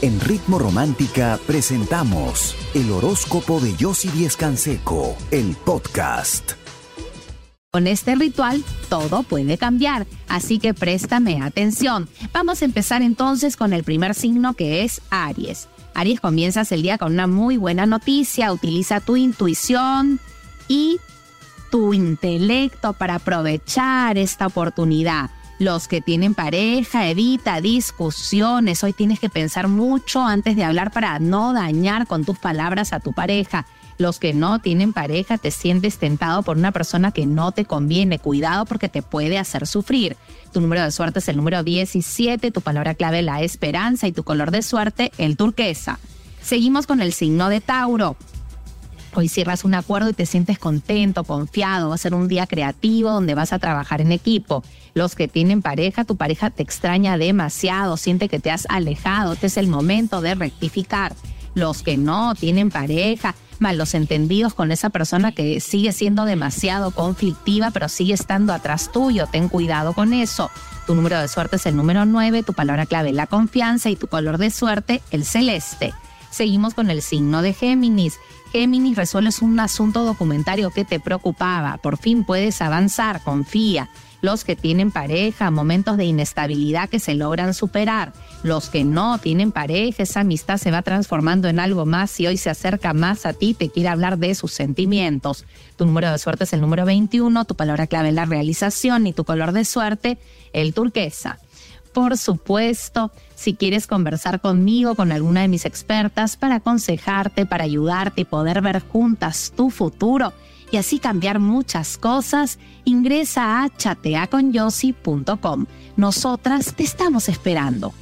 En Ritmo Romántica presentamos el horóscopo de Yossi Díez Canseco, el podcast. Con este ritual todo puede cambiar, así que préstame atención. Vamos a empezar entonces con el primer signo que es Aries. Aries, comienzas el día con una muy buena noticia, utiliza tu intuición y tu intelecto para aprovechar esta oportunidad. Los que tienen pareja, evita discusiones. Hoy tienes que pensar mucho antes de hablar para no dañar con tus palabras a tu pareja. Los que no tienen pareja te sientes tentado por una persona que no te conviene. Cuidado porque te puede hacer sufrir. Tu número de suerte es el número 17, tu palabra clave la esperanza y tu color de suerte el turquesa. Seguimos con el signo de Tauro. Hoy cierras un acuerdo y te sientes contento, confiado, va a ser un día creativo donde vas a trabajar en equipo. Los que tienen pareja, tu pareja te extraña demasiado, siente que te has alejado, este es el momento de rectificar. Los que no tienen pareja, malos entendidos con esa persona que sigue siendo demasiado conflictiva, pero sigue estando atrás tuyo, ten cuidado con eso. Tu número de suerte es el número 9, tu palabra clave la confianza y tu color de suerte el celeste. Seguimos con el signo de Géminis. Géminis, resuelves un asunto documentario que te preocupaba. Por fin puedes avanzar, confía. Los que tienen pareja, momentos de inestabilidad que se logran superar. Los que no tienen pareja, esa amistad se va transformando en algo más y hoy se acerca más a ti, te quiere hablar de sus sentimientos. Tu número de suerte es el número 21, tu palabra clave es la realización y tu color de suerte, el turquesa. Por supuesto, si quieres conversar conmigo, con alguna de mis expertas, para aconsejarte, para ayudarte y poder ver juntas tu futuro y así cambiar muchas cosas, ingresa a chateaconyossi.com. Nosotras te estamos esperando.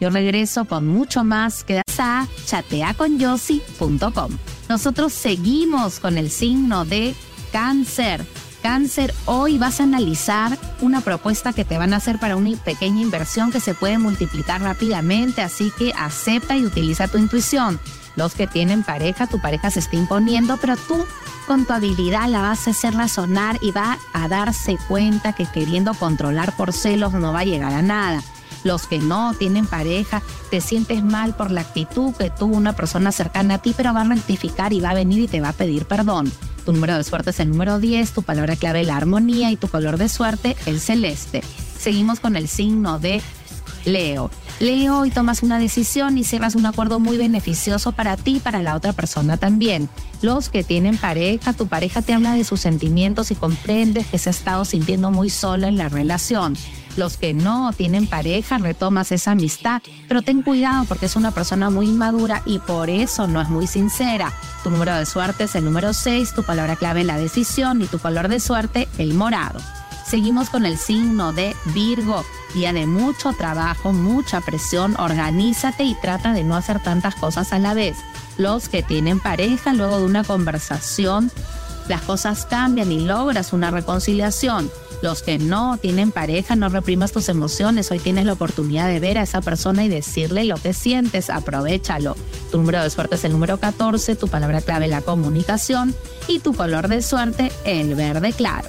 Yo regreso con mucho más. Quedas a chateaconyossi.com. Nosotros seguimos con el signo de cáncer cáncer, hoy vas a analizar una propuesta que te van a hacer para una pequeña inversión que se puede multiplicar rápidamente, así que acepta y utiliza tu intuición. Los que tienen pareja, tu pareja se está imponiendo, pero tú con tu habilidad la vas a hacer razonar y va a darse cuenta que queriendo controlar por celos no va a llegar a nada los que no tienen pareja, te sientes mal por la actitud que tuvo una persona cercana a ti, pero va a rectificar y va a venir y te va a pedir perdón. Tu número de suerte es el número 10, tu palabra clave la armonía y tu color de suerte el celeste. Seguimos con el signo de Leo. Leo, y tomas una decisión y cierras un acuerdo muy beneficioso para ti y para la otra persona también. Los que tienen pareja, tu pareja te habla de sus sentimientos y comprendes que se ha estado sintiendo muy sola en la relación. Los que no tienen pareja, retomas esa amistad, pero ten cuidado porque es una persona muy inmadura y por eso no es muy sincera. Tu número de suerte es el número 6, tu palabra clave la decisión y tu color de suerte el morado. Seguimos con el signo de Virgo, día de mucho trabajo, mucha presión, organízate y trata de no hacer tantas cosas a la vez. Los que tienen pareja, luego de una conversación, las cosas cambian y logras una reconciliación. Los que no tienen pareja, no reprimas tus emociones. Hoy tienes la oportunidad de ver a esa persona y decirle lo que sientes. Aprovechalo. Tu número de suerte es el número 14, tu palabra clave la comunicación y tu color de suerte el verde claro.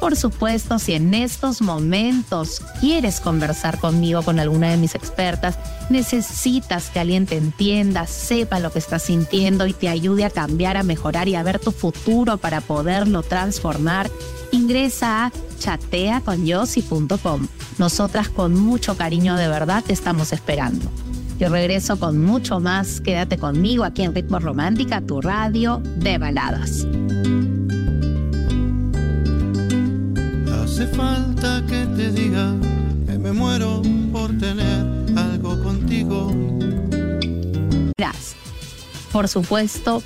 Por supuesto, si en estos momentos quieres conversar conmigo, con alguna de mis expertas, necesitas que alguien te entienda, sepa lo que estás sintiendo y te ayude a cambiar, a mejorar y a ver tu futuro para poderlo transformar, ingresa a chateaconyossi.com. Nosotras con mucho cariño de verdad te estamos esperando. Yo regreso con mucho más. Quédate conmigo aquí en Ritmo Romántica, tu radio de baladas. Hace falta que te diga que me muero por tener algo contigo. Gracias. Por supuesto,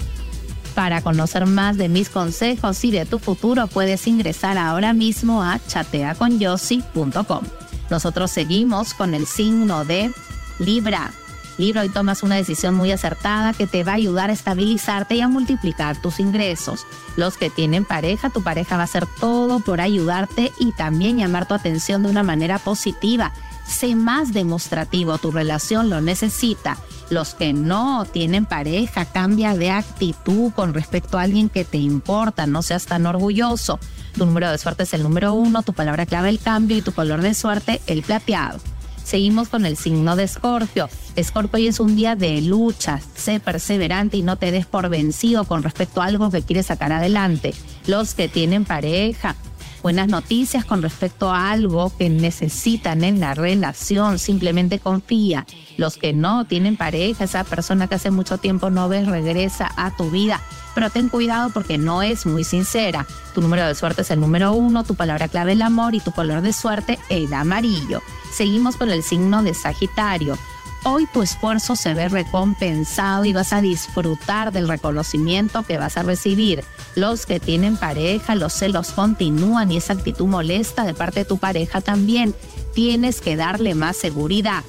para conocer más de mis consejos y de tu futuro, puedes ingresar ahora mismo a chateaconyossi.com. Nosotros seguimos con el signo de Libra libro y tomas una decisión muy acertada que te va a ayudar a estabilizarte y a multiplicar tus ingresos. Los que tienen pareja, tu pareja va a hacer todo por ayudarte y también llamar tu atención de una manera positiva. Sé más demostrativo, tu relación lo necesita. Los que no tienen pareja, cambia de actitud con respecto a alguien que te importa, no seas tan orgulloso. Tu número de suerte es el número uno, tu palabra clave el cambio y tu color de suerte el plateado. Seguimos con el signo de Escorpio. Escorpio hoy es un día de lucha. Sé perseverante y no te des por vencido con respecto a algo que quieres sacar adelante. Los que tienen pareja, buenas noticias con respecto a algo que necesitan en la relación, simplemente confía. Los que no tienen pareja, esa persona que hace mucho tiempo no ves, regresa a tu vida. Pero ten cuidado porque no es muy sincera. Tu número de suerte es el número uno, tu palabra clave el amor y tu color de suerte el amarillo. Seguimos con el signo de Sagitario. Hoy tu esfuerzo se ve recompensado y vas a disfrutar del reconocimiento que vas a recibir. Los que tienen pareja, los celos continúan y esa actitud molesta de parte de tu pareja también. Tienes que darle más seguridad.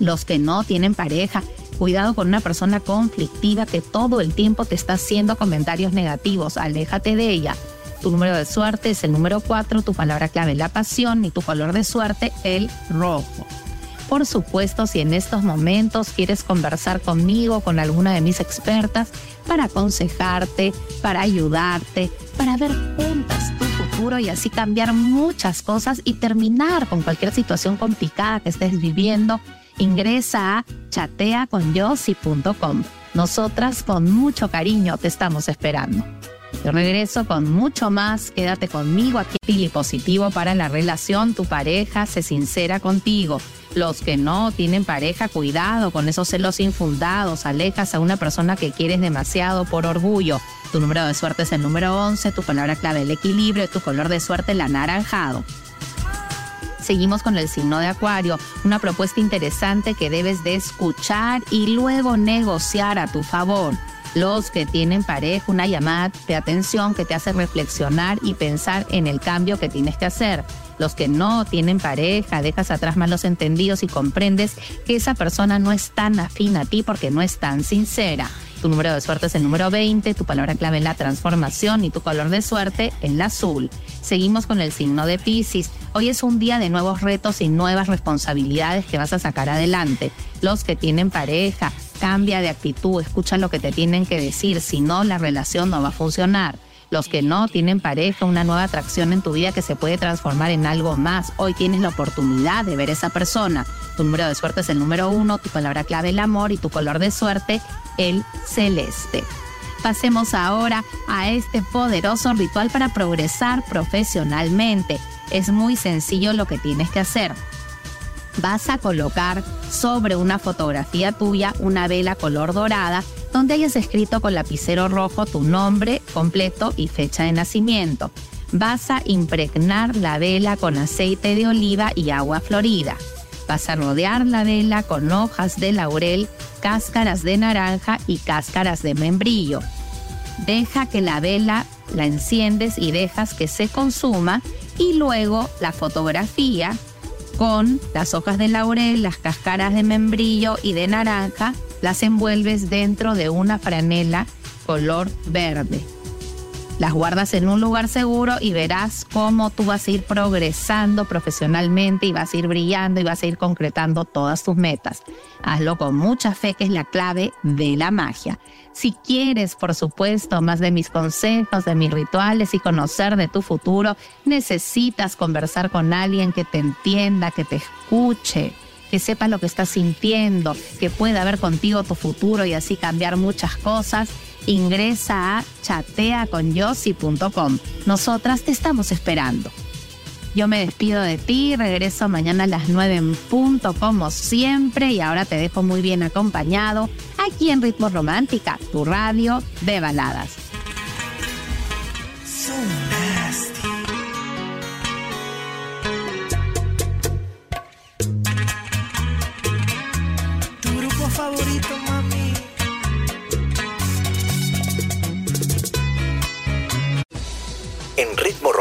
Los que no tienen pareja, cuidado con una persona conflictiva que todo el tiempo te está haciendo comentarios negativos. Aléjate de ella. Tu número de suerte es el número 4, tu palabra clave la pasión y tu color de suerte el rojo. Por supuesto, si en estos momentos quieres conversar conmigo, con alguna de mis expertas, para aconsejarte, para ayudarte, para ver juntas tu futuro y así cambiar muchas cosas y terminar con cualquier situación complicada que estés viviendo, ingresa a chateaconyossi.com. Nosotras con mucho cariño te estamos esperando. Yo regreso con mucho más. Quédate conmigo aquí. Pili positivo para la relación. Tu pareja se sincera contigo. Los que no tienen pareja, cuidado con esos celos infundados. Alejas a una persona que quieres demasiado por orgullo. Tu número de suerte es el número 11. Tu palabra clave el equilibrio. Tu color de suerte el anaranjado. Seguimos con el signo de Acuario, una propuesta interesante que debes de escuchar y luego negociar a tu favor los que tienen pareja, una llamada de atención que te hace reflexionar y pensar en el cambio que tienes que hacer. Los que no tienen pareja, dejas atrás malos entendidos y comprendes que esa persona no es tan afín a ti porque no es tan sincera. Tu número de suerte es el número 20, tu palabra clave es la transformación y tu color de suerte el azul. Seguimos con el signo de Pisces. Hoy es un día de nuevos retos y nuevas responsabilidades que vas a sacar adelante. Los que tienen pareja, cambia de actitud, escucha lo que te tienen que decir, si no la relación no va a funcionar. Los que no tienen pareja, una nueva atracción en tu vida que se puede transformar en algo más. Hoy tienes la oportunidad de ver esa persona. Tu número de suerte es el número uno, tu palabra clave el amor y tu color de suerte el celeste. Pasemos ahora a este poderoso ritual para progresar profesionalmente. Es muy sencillo lo que tienes que hacer vas a colocar sobre una fotografía tuya una vela color dorada donde hayas escrito con lapicero rojo tu nombre completo y fecha de nacimiento. Vas a impregnar la vela con aceite de oliva y agua florida. Vas a rodear la vela con hojas de laurel, cáscaras de naranja y cáscaras de membrillo. Deja que la vela la enciendes y dejas que se consuma y luego la fotografía con las hojas de laurel, las cáscaras de membrillo y de naranja, las envuelves dentro de una franela color verde. Las guardas en un lugar seguro y verás cómo tú vas a ir progresando profesionalmente y vas a ir brillando y vas a ir concretando todas tus metas. Hazlo con mucha fe, que es la clave de la magia. Si quieres, por supuesto, más de mis consejos, de mis rituales y conocer de tu futuro, necesitas conversar con alguien que te entienda, que te escuche, que sepa lo que estás sintiendo, que pueda ver contigo tu futuro y así cambiar muchas cosas. Ingresa a chateaconyossi.com. Nosotras te estamos esperando. Yo me despido de ti, regreso mañana a las 9 en punto como siempre y ahora te dejo muy bien acompañado aquí en Ritmo Romántica, tu radio de baladas.